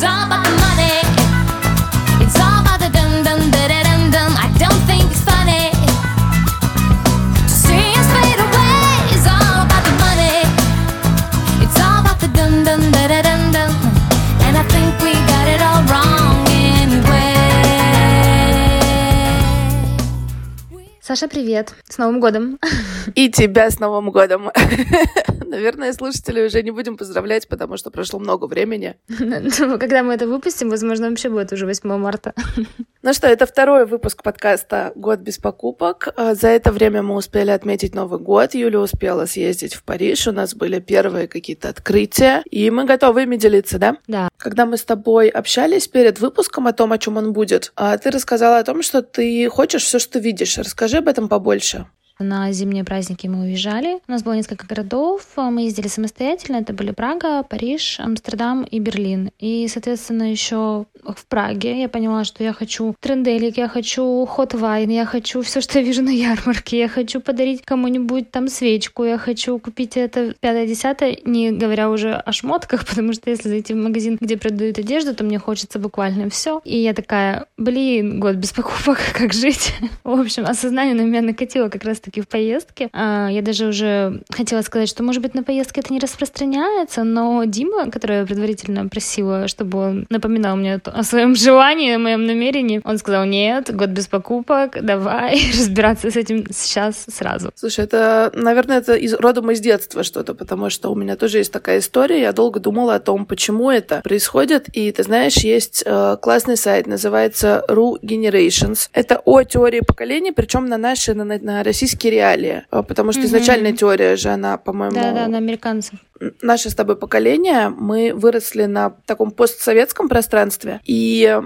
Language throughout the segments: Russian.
All about Саша, привет! С Новым годом! И тебя с Новым годом. Наверное, слушатели уже не будем поздравлять, потому что прошло много времени. Ну, Когда мы это выпустим, возможно, вообще будет уже 8 марта. Ну что, это второй выпуск подкаста «Год без покупок». А, За это время мы успели отметить Новый год. Юля успела съездить в Париж. У нас были первые какие-то открытия. И мы готовы ими делиться, да? Да. Когда мы с тобой общались перед выпуском о том, о чем он будет, а, ты рассказала о том, что ты хочешь все, что видишь. Расскажи об этом побольше. На зимние праздники мы уезжали. У нас было несколько городов. Мы ездили самостоятельно. Это были Прага, Париж, Амстердам и Берлин. И, соответственно, еще в Праге я поняла, что я хочу тренделик, я хочу хот вайн, я хочу все, что я вижу на ярмарке, я хочу подарить кому-нибудь там свечку, я хочу купить это пятое-десятое, не говоря уже о шмотках, потому что если зайти в магазин, где продают одежду, то мне хочется буквально все. И я такая, блин, год без покупок, как жить? В общем, осознание на меня накатило как раз-таки в поездке. А, Я даже уже хотела сказать, что, может быть, на поездке это не распространяется, но Дима, которого я предварительно просила, чтобы он напоминал мне о своем желании, о моем намерении, он сказал, нет, год без покупок, давай разбираться с этим сейчас сразу. Слушай, это, наверное, это из родом из детства что-то, потому что у меня тоже есть такая история. Я долго думала о том, почему это происходит. И ты знаешь, есть э, классный сайт, называется Ru Generations. Это о теории поколений, причем на наши, на, на российские реалии. Э, Потому что Мгм. изначальная теория же, она, по-моему, Да-да, на американцев. наше с тобой поколение, мы выросли на таком постсоветском пространстве, и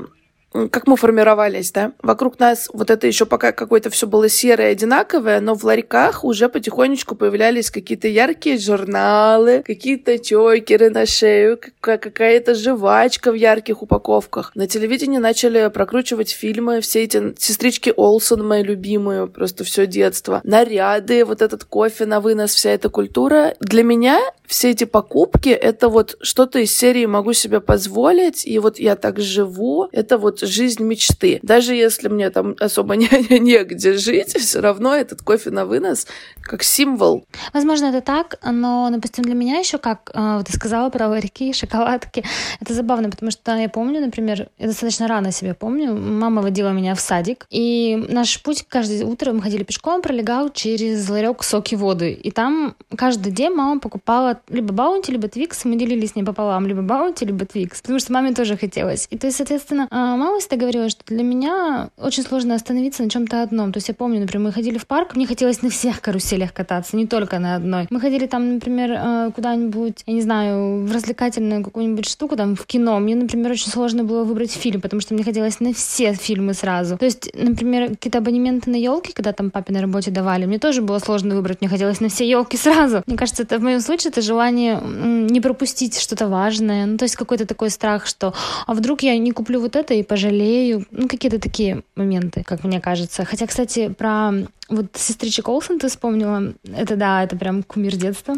как мы формировались, да? Вокруг нас вот это еще пока какое-то все было серое, одинаковое, но в ларьках уже потихонечку появлялись какие-то яркие журналы, какие-то чокеры на шею, какая- какая-то жвачка в ярких упаковках. На телевидении начали прокручивать фильмы, все эти сестрички Олсен, мои любимые, просто все детство. Наряды, вот этот кофе на вынос, вся эта культура. Для меня все эти покупки — это вот что-то из серии «могу себе позволить», и вот я так живу, это вот жизнь мечты. Даже если мне там особо не, негде жить, все равно этот кофе на вынос как символ. Возможно, это так, но, допустим, для меня еще как э, ты сказала про ларьки, шоколадки, это забавно, потому что я помню, например, я достаточно рано себя помню, мама водила меня в садик, и наш путь каждое утро мы ходили пешком, пролегал через ларек соки воды, и там каждый день мама покупала либо баунти, либо твикс, мы делили с ней пополам, либо баунти, либо твикс, потому что маме тоже хотелось. И то есть, соответственно, э, мама всегда говорила, что для меня очень сложно остановиться на чем-то одном. То есть я помню, например, мы ходили в парк, мне хотелось на всех каруселях кататься, не только на одной. Мы ходили там, например, э, куда-нибудь, я не знаю, в развлекательную какую-нибудь штуку, там, в кино. Мне, например, очень сложно было выбрать фильм, потому что мне хотелось на все фильмы сразу. То есть, например, какие-то абонементы на елки, когда там папе на работе давали, мне тоже было сложно выбрать, мне хотелось на все елки сразу. Мне кажется, это в моем случае это желание не пропустить что-то важное. Ну, то есть какой-то такой страх, что а вдруг я не куплю вот это и пожалею. Ну, какие-то такие моменты, как мне кажется. Хотя, кстати, про вот сестричек Олсен ты вспомнила. Это да, это прям кумир детства.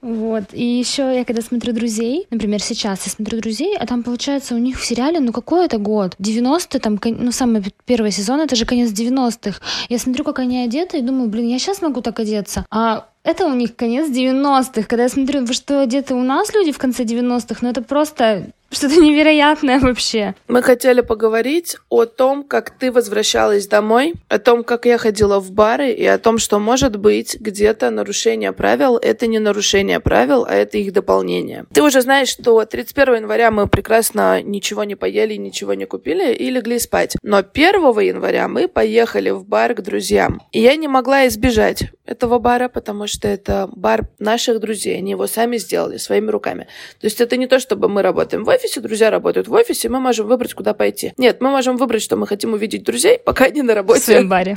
Вот. И еще я когда смотрю «Друзей», например, сейчас я смотрю «Друзей», а там, получается, у них в сериале, ну какой это год? 90-е, там, ну самый первый сезон, это же конец 90-х. Я смотрю, как они одеты, и думаю, блин, я сейчас могу так одеться. А это у них конец 90-х. Когда я смотрю, во что одеты у нас люди в конце 90-х, ну это просто что-то невероятное вообще. Мы хотели поговорить о том, как ты возвращалась домой, о том, как я ходила в бары, и о том, что, может быть, где-то нарушение правил — это не нарушение правил, а это их дополнение. Ты уже знаешь, что 31 января мы прекрасно ничего не поели, ничего не купили и легли спать. Но 1 января мы поехали в бар к друзьям. И я не могла избежать этого бара, потому что это бар наших друзей. Они его сами сделали своими руками. То есть это не то, чтобы мы работаем в офисе, друзья работают в офисе, мы можем выбрать, куда пойти. Нет, мы можем выбрать, что мы хотим увидеть друзей, пока они на В работе. своем баре.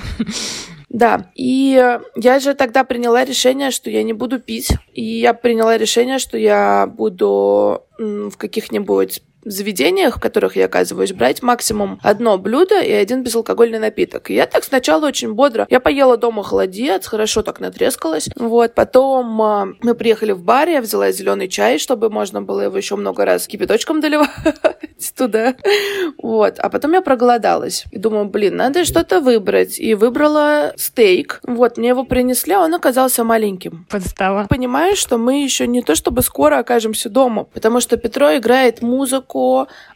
Да, и я же тогда приняла решение, что я не буду пить, и я приняла решение, что я буду в каких-нибудь заведениях, в которых я оказываюсь, брать максимум одно блюдо и один безалкогольный напиток. И я так сначала очень бодро. Я поела дома холодец, хорошо так натрескалась. Вот, потом а, мы приехали в бар, я взяла зеленый чай, чтобы можно было его еще много раз кипяточком доливать туда. Вот, а потом я проголодалась. И думаю, блин, надо что-то выбрать. И выбрала стейк. Вот, мне его принесли, а он оказался маленьким. Подстава. Понимаю, что мы еще не то чтобы скоро окажемся дома, потому что Петро играет музыку,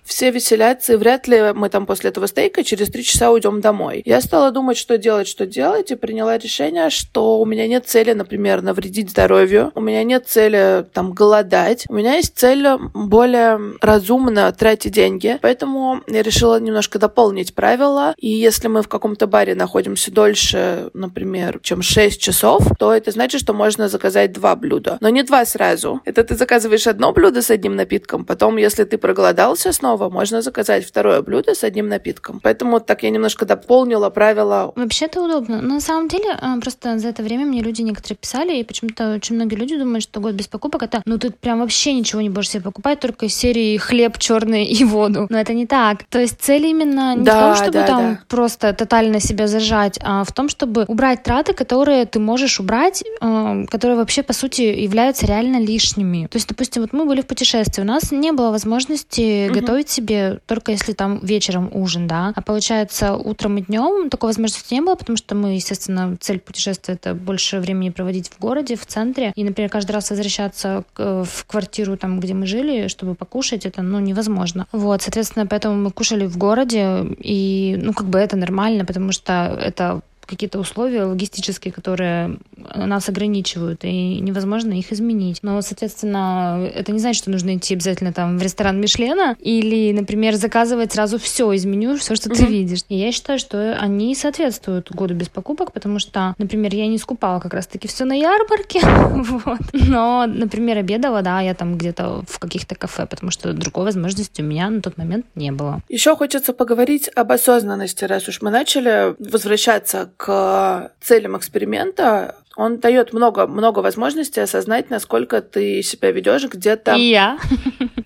все веселятся, и вряд ли мы там после этого стейка через три часа уйдем домой. Я стала думать, что делать, что делать, и приняла решение, что у меня нет цели, например, навредить здоровью, у меня нет цели там голодать, у меня есть цель более разумно тратить деньги, поэтому я решила немножко дополнить правила, и если мы в каком-то баре находимся дольше, например, чем 6 часов, то это значит, что можно заказать два блюда, но не два сразу. Это ты заказываешь одно блюдо с одним напитком, потом, если ты проголодался снова, снова можно заказать второе блюдо с одним напитком. Поэтому так я немножко дополнила правила. Вообще это удобно. Но на самом деле, а, просто за это время мне люди некоторые писали, и почему-то очень многие люди думают, что год без покупок это, ну ты прям вообще ничего не будешь себе покупать, только из серии хлеб черный и воду. Но это не так. То есть цель именно не да, в том, чтобы да, там да. просто тотально себя зажать, а в том, чтобы убрать траты, которые ты можешь убрать, а, которые вообще по сути являются реально лишними. То есть, допустим, вот мы были в путешествии, у нас не было возможности угу. готовить себе только если там вечером ужин, да. А получается, утром и днем такой возможности не было, потому что мы, естественно, цель путешествия это больше времени проводить в городе, в центре. И, например, каждый раз возвращаться в квартиру, там, где мы жили, чтобы покушать, это, ну, невозможно. Вот, соответственно, поэтому мы кушали в городе, и, ну, как бы это нормально, потому что это какие-то условия логистические, которые нас ограничивают, и невозможно их изменить. Но, соответственно, это не значит, что нужно идти обязательно там в ресторан Мишлена или, например, заказывать сразу все из меню, все, что ты видишь. И я считаю, что они соответствуют году без покупок, потому что, например, я не скупала как раз-таки все на ярмарке, вот. Но, например, обедала, да, я там где-то в каких-то кафе, потому что другой возможности у меня на тот момент не было. Еще хочется поговорить об осознанности, раз уж мы начали возвращаться к целям эксперимента, он дает много, много возможностей осознать, насколько ты себя ведешь где-то. И я.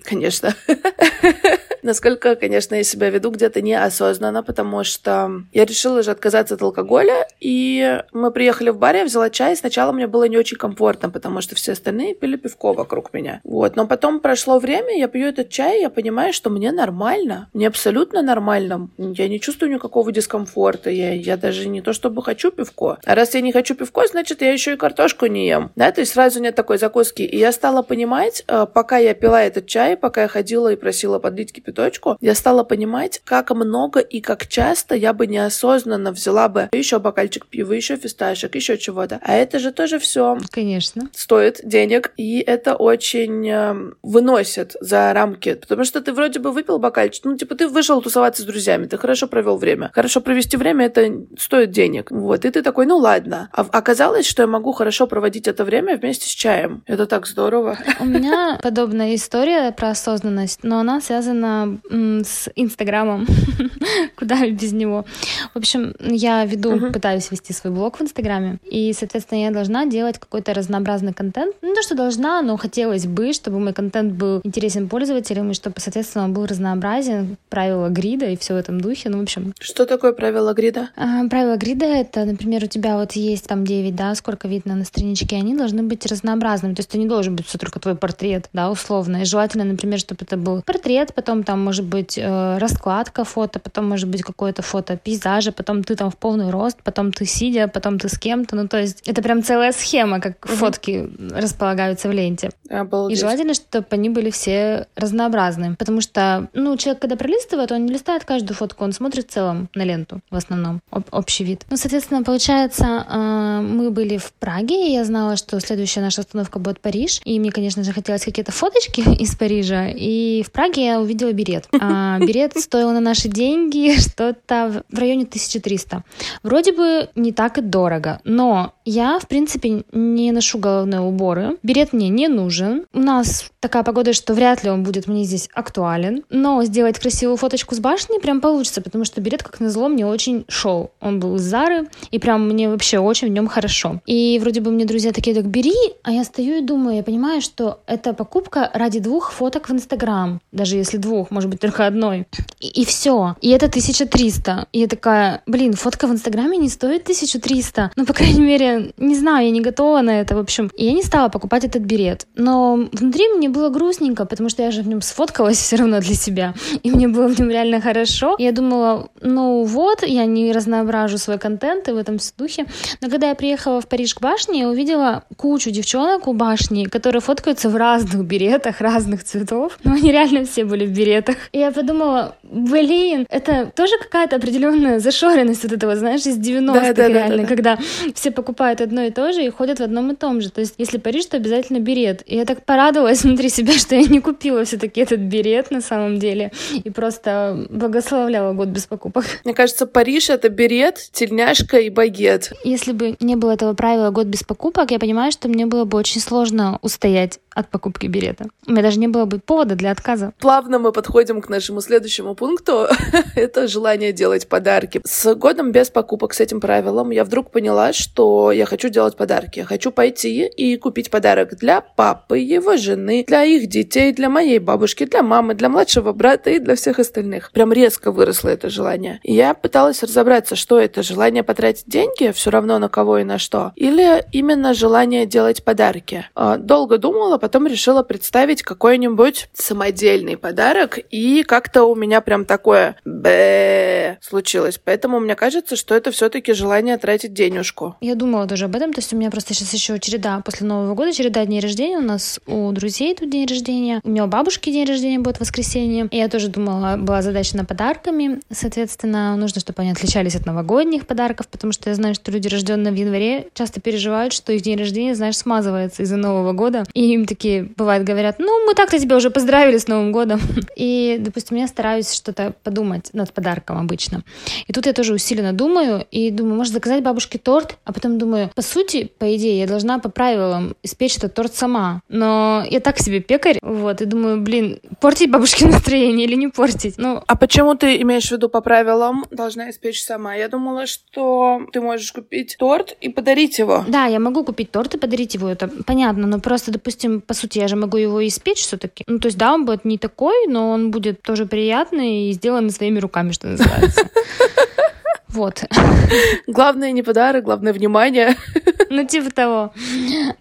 Конечно. Насколько, конечно, я себя веду где-то неосознанно, потому что я решила же отказаться от алкоголя, и мы приехали в бар, я взяла чай, сначала мне было не очень комфортно, потому что все остальные пили пивко вокруг меня. Вот, но потом прошло время, я пью этот чай, я понимаю, что мне нормально, мне абсолютно нормально, я не чувствую никакого дискомфорта, я, я даже не то чтобы хочу пивко. А раз я не хочу пивко, значит, я еще и картошку не ем, да, то есть сразу нет такой закуски. И я стала понимать, э, пока я пила этот чай, пока я ходила и просила подлить кипяток, точку, я стала понимать, как много и как часто я бы неосознанно взяла бы еще бокальчик пива, еще фисташек, еще чего-то. А это же тоже все. Конечно. Стоит денег, и это очень э, выносит за рамки. Потому что ты вроде бы выпил бокальчик, ну, типа, ты вышел тусоваться с друзьями, ты хорошо провел время. Хорошо провести время, это стоит денег. Вот, и ты такой, ну ладно. А оказалось, что я могу хорошо проводить это время вместе с чаем. Это так здорово. У меня подобная история про осознанность, но она связана с Инстаграмом, куда без него. В общем, я веду, uh-huh. пытаюсь вести свой блог в Инстаграме, и, соответственно, я должна делать какой-то разнообразный контент. Ну, то, что должна, но хотелось бы, чтобы мой контент был интересен пользователям, и чтобы, соответственно, он был разнообразен, правила грида и все в этом духе, ну, в общем. Что такое правило грида? А, правила грида — это, например, у тебя вот есть там 9, да, сколько видно на страничке, они должны быть разнообразными, то есть это не должен быть все только твой портрет, да, условно, и желательно, например, чтобы это был портрет, потом там может быть э, раскладка фото, потом может быть какое-то фото пейзажа, потом ты там в полный рост, потом ты сидя, потом ты с кем-то. Ну, то есть это прям целая схема, как угу. фотки располагаются в ленте. Обалдеть. И желательно, чтобы они были все разнообразные. Потому что, ну, человек, когда пролистывает, он не листает каждую фотку, он смотрит в целом на ленту, в основном, об, общий вид. Ну, соответственно, получается, э, мы были в Праге, и я знала, что следующая наша остановка будет Париж, и мне, конечно же, хотелось какие-то фоточки из Парижа, и в Праге я увидела берет. А, берет стоил на наши деньги что-то в районе 1300. Вроде бы не так и дорого, но Я, в принципе, не ношу головные уборы. Берет мне не нужен. У нас такая погода, что вряд ли он будет мне здесь актуален. Но сделать красивую фоточку с башни прям получится, потому что берет, как назло, мне очень шел. Он был из Зары, и прям мне вообще очень в нем хорошо. И вроде бы мне друзья такие, так бери, а я стою и думаю, я понимаю, что это покупка ради двух фоток в Инстаграм. Даже если двух, может быть, только одной. И, и все. И это 1300. И я такая, блин, фотка в Инстаграме не стоит 1300. Ну, по крайней мере, не знаю, я не готова на это, в общем. И я не стала покупать этот берет. Но внутри мне было грустненько, потому что я же в нем сфоткалась все равно для себя. И мне было в нем реально хорошо. Я думала, ну вот, я не разноображу свой контент и в этом духе. Но когда я приехала в Париж к башне, я увидела кучу девчонок у башни, которые фоткаются в разных беретах, разных цветов. Но они реально все были в беретах. И я подумала, блин, это тоже какая-то определенная зашоренность вот этого, знаешь, из 90-х да, да, реально, да, да, когда все покупают одно и то же и ходят в одном и том же. То есть, если Париж, то обязательно берет. И я так порадовалась внутри себя, что я не купила все-таки этот берет на самом деле и просто благословляла год без покупок. Мне кажется, Париж — это берет, тельняшка и багет. Если бы не было этого правила год без покупок, я понимаю, что мне было бы очень сложно устоять от покупки билета. У меня даже не было бы повода для отказа. Плавно мы подходим к нашему следующему пункту. Это желание делать подарки. С годом без покупок, с этим правилом, я вдруг поняла, что я хочу делать подарки. Хочу пойти и купить подарок для папы, его жены, для их детей, для моей бабушки, для мамы, для младшего брата и для всех остальных. Прям резко выросло это желание. Я пыталась разобраться, что это желание потратить деньги, все равно на кого и на что, или именно желание делать подарки. А, долго думала, потом решила представить какой-нибудь самодельный подарок, и как-то у меня прям такое бэ случилось. Поэтому мне кажется, что это все-таки желание тратить денежку. Я думала тоже об этом, то есть у меня просто сейчас еще череда после Нового года, череда дней рождения. У нас у друзей тут день рождения, у меня у бабушки день рождения будет в воскресенье. И я тоже думала, была задача на подарками. Соответственно, нужно, чтобы они отличались от новогодних подарков, потому что я знаю, что люди, рожденные в январе, часто переживают, что их день рождения, знаешь, смазывается из-за Нового года. И им такие, бывает, говорят, ну, мы так-то тебя уже поздравили с Новым годом. И, допустим, я стараюсь что-то подумать над подарком обычно. И тут я тоже усиленно думаю, и думаю, может заказать бабушке торт, а потом думаю, по сути, по идее, я должна по правилам испечь этот торт сама. Но я так себе пекарь, вот, и думаю, блин, портить бабушке настроение или не портить? Ну, а почему ты имеешь в виду по правилам должна испечь сама? Я думала, что ты можешь купить торт и подарить его. Да, я могу купить торт и подарить его, это понятно, но просто, допустим, по сути, я же могу его испечь все-таки. Ну, то есть, да, он будет не такой, но он будет тоже приятный и сделан своими руками, что называется. Вот. Главное не подарок, главное внимание. Ну, типа того.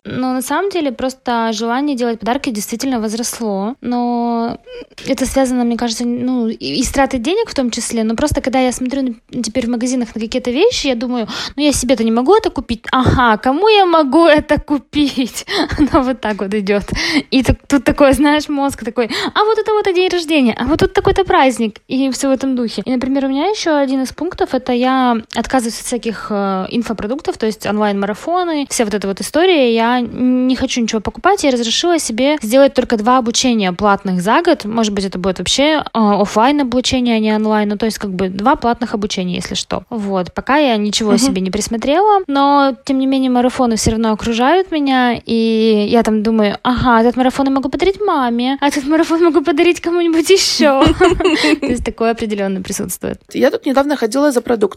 Но на самом деле просто желание делать подарки действительно возросло. Но это связано, мне кажется, ну, и с тратой денег в том числе. Но просто когда я смотрю теперь в магазинах на какие-то вещи, я думаю, ну, я себе-то не могу это купить. Ага, кому я могу это купить? Оно вот так вот идет. И тут, тут такое, знаешь, мозг такой, а вот это вот день рождения, а вот тут такой-то праздник. И все в этом духе. И, например, у меня еще один из пунктов, это я отказываюсь от всяких э, инфопродуктов, то есть онлайн-марафоны, вся вот эта вот история. Я не хочу ничего покупать, я разрешила себе сделать только два обучения платных за год. Может быть, это будет вообще э, офлайн обучение, а не онлайн. Ну, то есть, как бы два платных обучения, если что. Вот. Пока я ничего uh-huh. себе не присмотрела, но, тем не менее, марафоны все равно окружают меня, и я там думаю, ага, этот марафон я могу подарить маме, а этот марафон могу подарить кому-нибудь еще. То есть, такое определенно присутствует. Я тут недавно ходила за продуктами,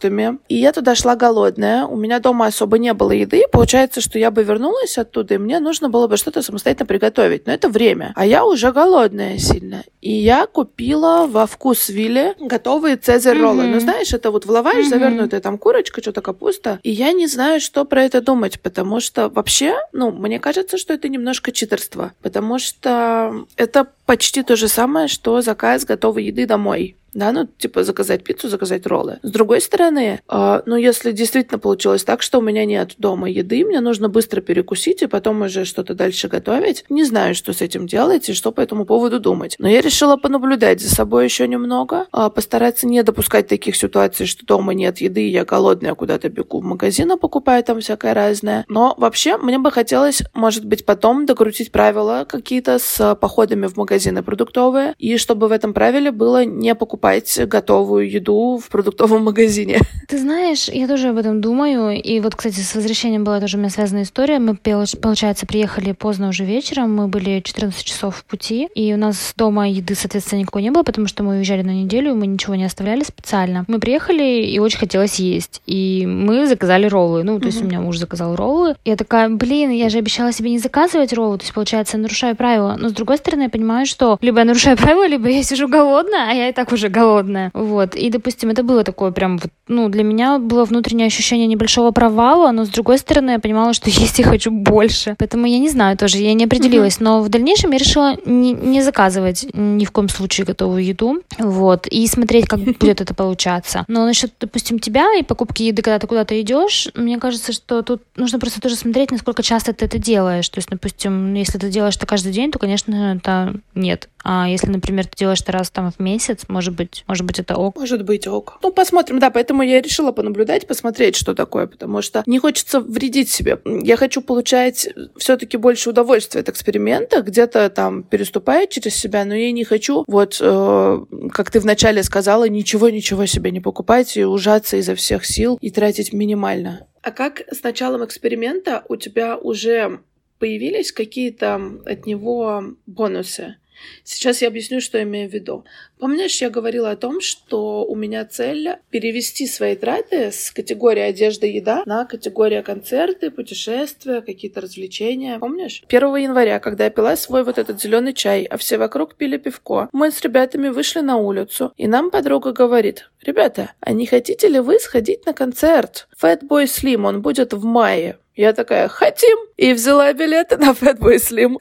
и я туда шла голодная. У меня дома особо не было еды. Получается, что я бы вернулась оттуда, и мне нужно было бы что-то самостоятельно приготовить. Но это время. А я уже голодная сильно. И я купила во вкус Вилли готовые цезарь роллы. Mm-hmm. Ну, знаешь, это вот в лаваш mm-hmm. завернутая там курочка, что-то капуста. И я не знаю, что про это думать, потому что вообще, ну, мне кажется, что это немножко читерство. Потому что это почти то же самое, что заказ готовой еды домой да, ну, типа заказать пиццу, заказать роллы. С другой стороны, э, ну, если действительно получилось так, что у меня нет дома еды, мне нужно быстро перекусить и потом уже что-то дальше готовить, не знаю, что с этим делать и что по этому поводу думать. Но я решила понаблюдать за собой еще немного, э, постараться не допускать таких ситуаций, что дома нет еды, я голодная, куда-то бегу в магазин, а покупаю там всякое разное. Но вообще мне бы хотелось, может быть, потом докрутить правила какие-то с походами в магазины продуктовые, и чтобы в этом правиле было не покупать покупать готовую еду в продуктовом магазине. Ты знаешь, я тоже об этом думаю. И вот, кстати, с возвращением была тоже у меня связанная история. Мы, получается, приехали поздно уже вечером. Мы были 14 часов в пути. И у нас дома еды, соответственно, никакой не было, потому что мы уезжали на неделю, мы ничего не оставляли специально. Мы приехали, и очень хотелось есть. И мы заказали роллы. Ну, то есть у меня муж заказал роллы. Я такая, блин, я же обещала себе не заказывать роллы. То есть, получается, я нарушаю правила. Но, с другой стороны, я понимаю, что либо я нарушаю правила, либо я сижу голодная, а я и так уже голодная. Вот. И, допустим, это было такое прям, ну, для меня было внутреннее ощущение небольшого провала, но, с другой стороны, я понимала, что есть и хочу больше. Поэтому я не знаю тоже, я не определилась. Но в дальнейшем я решила не, не заказывать ни в коем случае готовую еду. Вот. И смотреть, как будет это получаться. Но насчет, допустим, тебя и покупки еды, когда ты куда-то идешь, мне кажется, что тут нужно просто тоже смотреть, насколько часто ты это делаешь. То есть, допустим, если ты делаешь это каждый день, то, конечно, это нет. А если, например, ты делаешь это раз там в месяц, может быть, может быть, это ок. Может быть, ок. Ну, посмотрим, да, поэтому я решила понаблюдать, посмотреть, что такое, потому что не хочется вредить себе. Я хочу получать все-таки больше удовольствия от эксперимента, где-то там переступая через себя, но я не хочу, вот, э, как ты вначале сказала, ничего-ничего себе не покупать и ужаться изо всех сил и тратить минимально. А как с началом эксперимента у тебя уже появились какие-то от него бонусы? Сейчас я объясню, что я имею в виду. Помнишь, я говорила о том, что у меня цель перевести свои траты с категории одежда и еда на категорию концерты, путешествия, какие-то развлечения. Помнишь? 1 января, когда я пила свой вот этот зеленый чай, а все вокруг пили пивко, мы с ребятами вышли на улицу, и нам подруга говорит, ребята, а не хотите ли вы сходить на концерт? Fatboy Slim, он будет в мае. Я такая, хотим! И взяла билеты на Fatboy Slim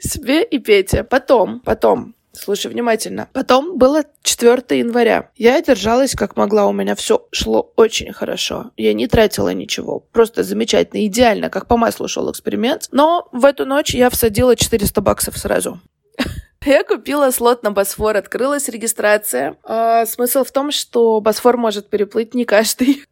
себе и Пете. Потом, потом, Слушай внимательно. Потом было 4 января. Я держалась как могла, у меня все шло очень хорошо. Я не тратила ничего. Просто замечательно, идеально, как по маслу шел эксперимент. Но в эту ночь я всадила 400 баксов сразу. Я купила слот на Босфор, открылась регистрация. А, смысл в том, что Босфор может переплыть не каждый.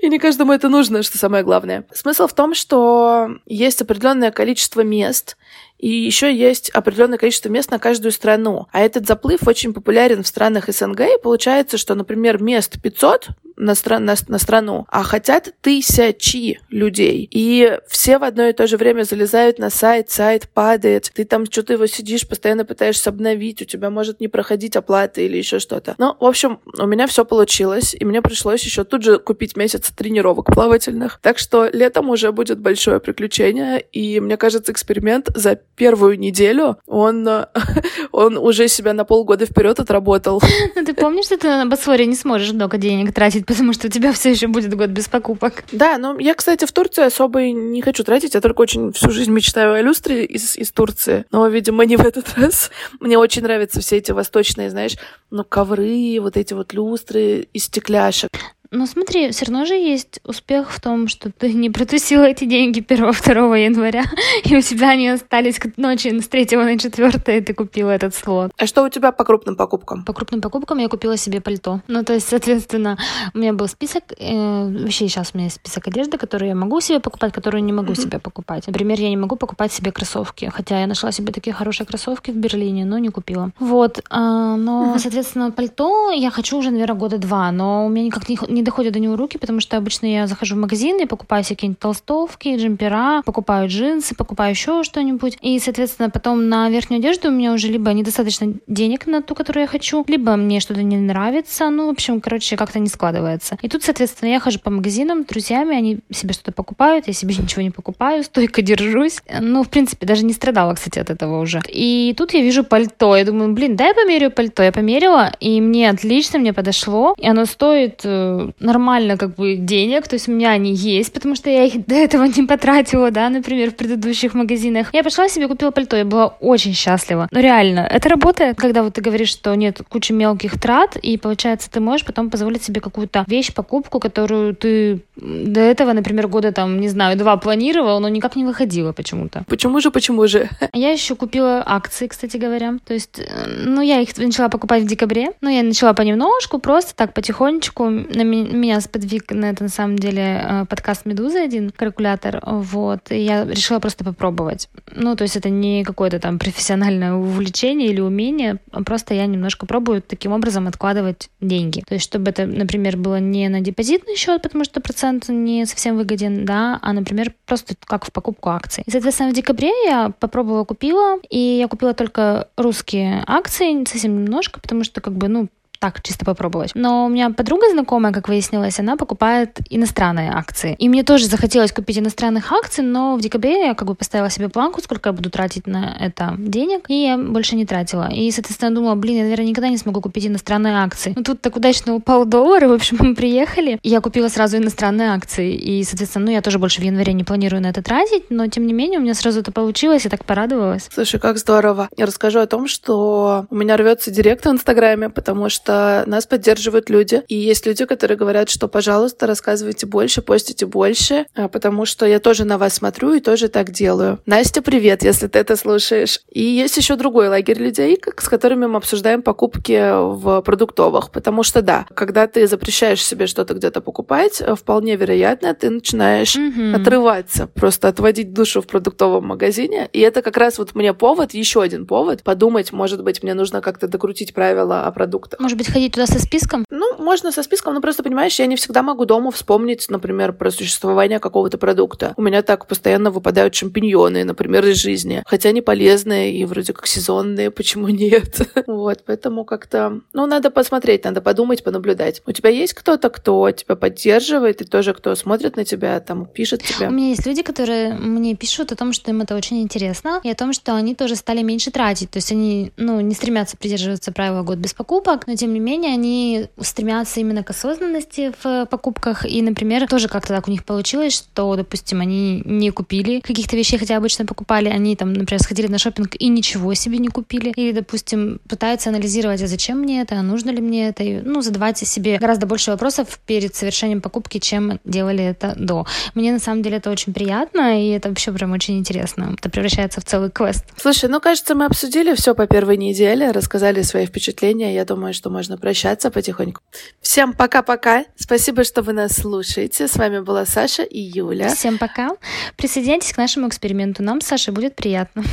И не каждому это нужно, что самое главное. Смысл в том, что есть определенное количество мест, и еще есть определенное количество мест на каждую страну. А этот заплыв очень популярен в странах СНГ, и получается, что, например, мест 500 на, стра- на, на страну, а хотят тысячи людей. И все в одно и то же время залезают на сайт, сайт падает, ты там что-то его сидишь, постоянно пытаешься обновить, у тебя может не проходить оплата или еще что-то. Ну, в общем, у меня все получилось, и мне пришлось еще тут же купить месяц тренировок плавательных. Так что летом уже будет большое приключение, и мне кажется, эксперимент за первую неделю, он, он уже себя на полгода вперед отработал. Ну, ты помнишь, что ты на Босфоре не сможешь много денег тратить, потому что у тебя все еще будет год без покупок. Да, но я, кстати, в Турции особо не хочу тратить. Я только очень всю жизнь мечтаю о люстре из, из Турции. Но, видимо, не в этот раз. Мне очень нравятся все эти восточные, знаешь, ну, ковры, вот эти вот люстры из стекляшек. Но смотри, все равно же есть успех в том, что ты не протусила эти деньги 1-2 января, и у тебя они остались к ночи с 3 на 4, и ты купила этот слот. А что у тебя по крупным покупкам? По крупным покупкам я купила себе пальто. Ну, то есть, соответственно, у меня был список э, вещей, сейчас у меня есть список одежды, которые я могу себе покупать, которые не могу mm-hmm. себе покупать. Например, я не могу покупать себе кроссовки, хотя я нашла себе такие хорошие кроссовки в Берлине, но не купила. Вот, э, но, mm-hmm. соответственно, пальто я хочу уже, наверное, года два, но у меня никак не, не доходят до него руки, потому что обычно я захожу в магазин и покупаю всякие толстовки, джемпера, покупаю джинсы, покупаю еще что-нибудь. И, соответственно, потом на верхнюю одежду у меня уже либо недостаточно денег на ту, которую я хочу, либо мне что-то не нравится. Ну, в общем, короче, как-то не складывается. И тут, соответственно, я хожу по магазинам с друзьями, они себе что-то покупают, я себе ничего не покупаю, стойко держусь. Ну, в принципе, даже не страдала, кстати, от этого уже. И тут я вижу пальто. Я думаю, блин, дай я померю пальто. Я померила, и мне отлично, мне подошло. И оно стоит э, нормально как бы денег, то есть у меня они есть, потому что я их до этого не потратила, да, например, в предыдущих магазинах. Я пошла себе купила пальто, я была очень счастлива. Но реально, это работает, когда вот ты говоришь, что нет кучи мелких трат, и получается ты можешь потом позволить себе какую-то вещь, покупку, которую ты до этого, например, года там, не знаю, два планировал, но никак не выходила почему-то. Почему же, почему же? Я еще купила акции, кстати говоря. То есть, э, ну, я их начала покупать в декабре, но я начала понемножку, просто так потихонечку. На меня меня сподвиг на это, на самом деле, э, подкаст «Медузы» один, калькулятор, вот, и я решила просто попробовать. Ну, то есть это не какое-то там профессиональное увлечение или умение, а просто я немножко пробую таким образом откладывать деньги. То есть чтобы это, например, было не на депозитный счет, потому что процент не совсем выгоден, да, а, например, просто как в покупку акций. И, соответственно, в декабре я попробовала, купила, и я купила только русские акции, совсем немножко, потому что, как бы, ну, так, чисто попробовать. Но у меня подруга знакомая, как выяснилось, она покупает иностранные акции. И мне тоже захотелось купить иностранных акций, но в декабре я как бы поставила себе планку, сколько я буду тратить на это денег, и я больше не тратила. И, соответственно, думала, блин, я, наверное, никогда не смогу купить иностранные акции. Но тут так удачно упал доллар, и, в общем, мы приехали, я купила сразу иностранные акции. И, соответственно, ну, я тоже больше в январе не планирую на это тратить, но, тем не менее, у меня сразу это получилось, я так порадовалась. Слушай, как здорово. Я расскажу о том, что у меня рвется директ в Инстаграме, потому что что нас поддерживают люди. И есть люди, которые говорят, что, пожалуйста, рассказывайте больше, постите больше, а, потому что я тоже на вас смотрю и тоже так делаю. Настя, привет, если ты это слушаешь. И есть еще другой лагерь людей, с которыми мы обсуждаем покупки в продуктовых, потому что, да, когда ты запрещаешь себе что-то где-то покупать, вполне вероятно, ты начинаешь mm-hmm. отрываться, просто отводить душу в продуктовом магазине. И это как раз вот мне повод, еще один повод, подумать, может быть, мне нужно как-то докрутить правила о продуктах. Может быть, ходить туда со списком? Ну, можно со списком, но просто, понимаешь, я не всегда могу дома вспомнить, например, про существование какого-то продукта. У меня так постоянно выпадают шампиньоны, например, из жизни. Хотя они полезные и вроде как сезонные, почему нет? Вот, поэтому как-то... Ну, надо посмотреть, надо подумать, понаблюдать. У тебя есть кто-то, кто тебя поддерживает и тоже кто смотрит на тебя, там, пишет тебе? У меня есть люди, которые мне пишут о том, что им это очень интересно, и о том, что они тоже стали меньше тратить. То есть они, ну, не стремятся придерживаться правила год без покупок, но тем не менее они стремятся именно к осознанности в покупках. И, например, тоже как-то так у них получилось, что, допустим, они не купили каких-то вещей, хотя обычно покупали. Они там, например, сходили на шопинг и ничего себе не купили. Или, допустим, пытаются анализировать, а зачем мне это, а нужно ли мне это. И, ну, задавать себе гораздо больше вопросов перед совершением покупки, чем делали это до. Мне, на самом деле, это очень приятно, и это вообще прям очень интересно. Это превращается в целый квест. Слушай, ну, кажется, мы обсудили все по первой неделе, рассказали свои впечатления. Я думаю, что можно прощаться потихоньку. Всем пока-пока. Спасибо, что вы нас слушаете. С вами была Саша и Юля. Всем пока. Присоединяйтесь к нашему эксперименту. Нам с Сашей будет приятно.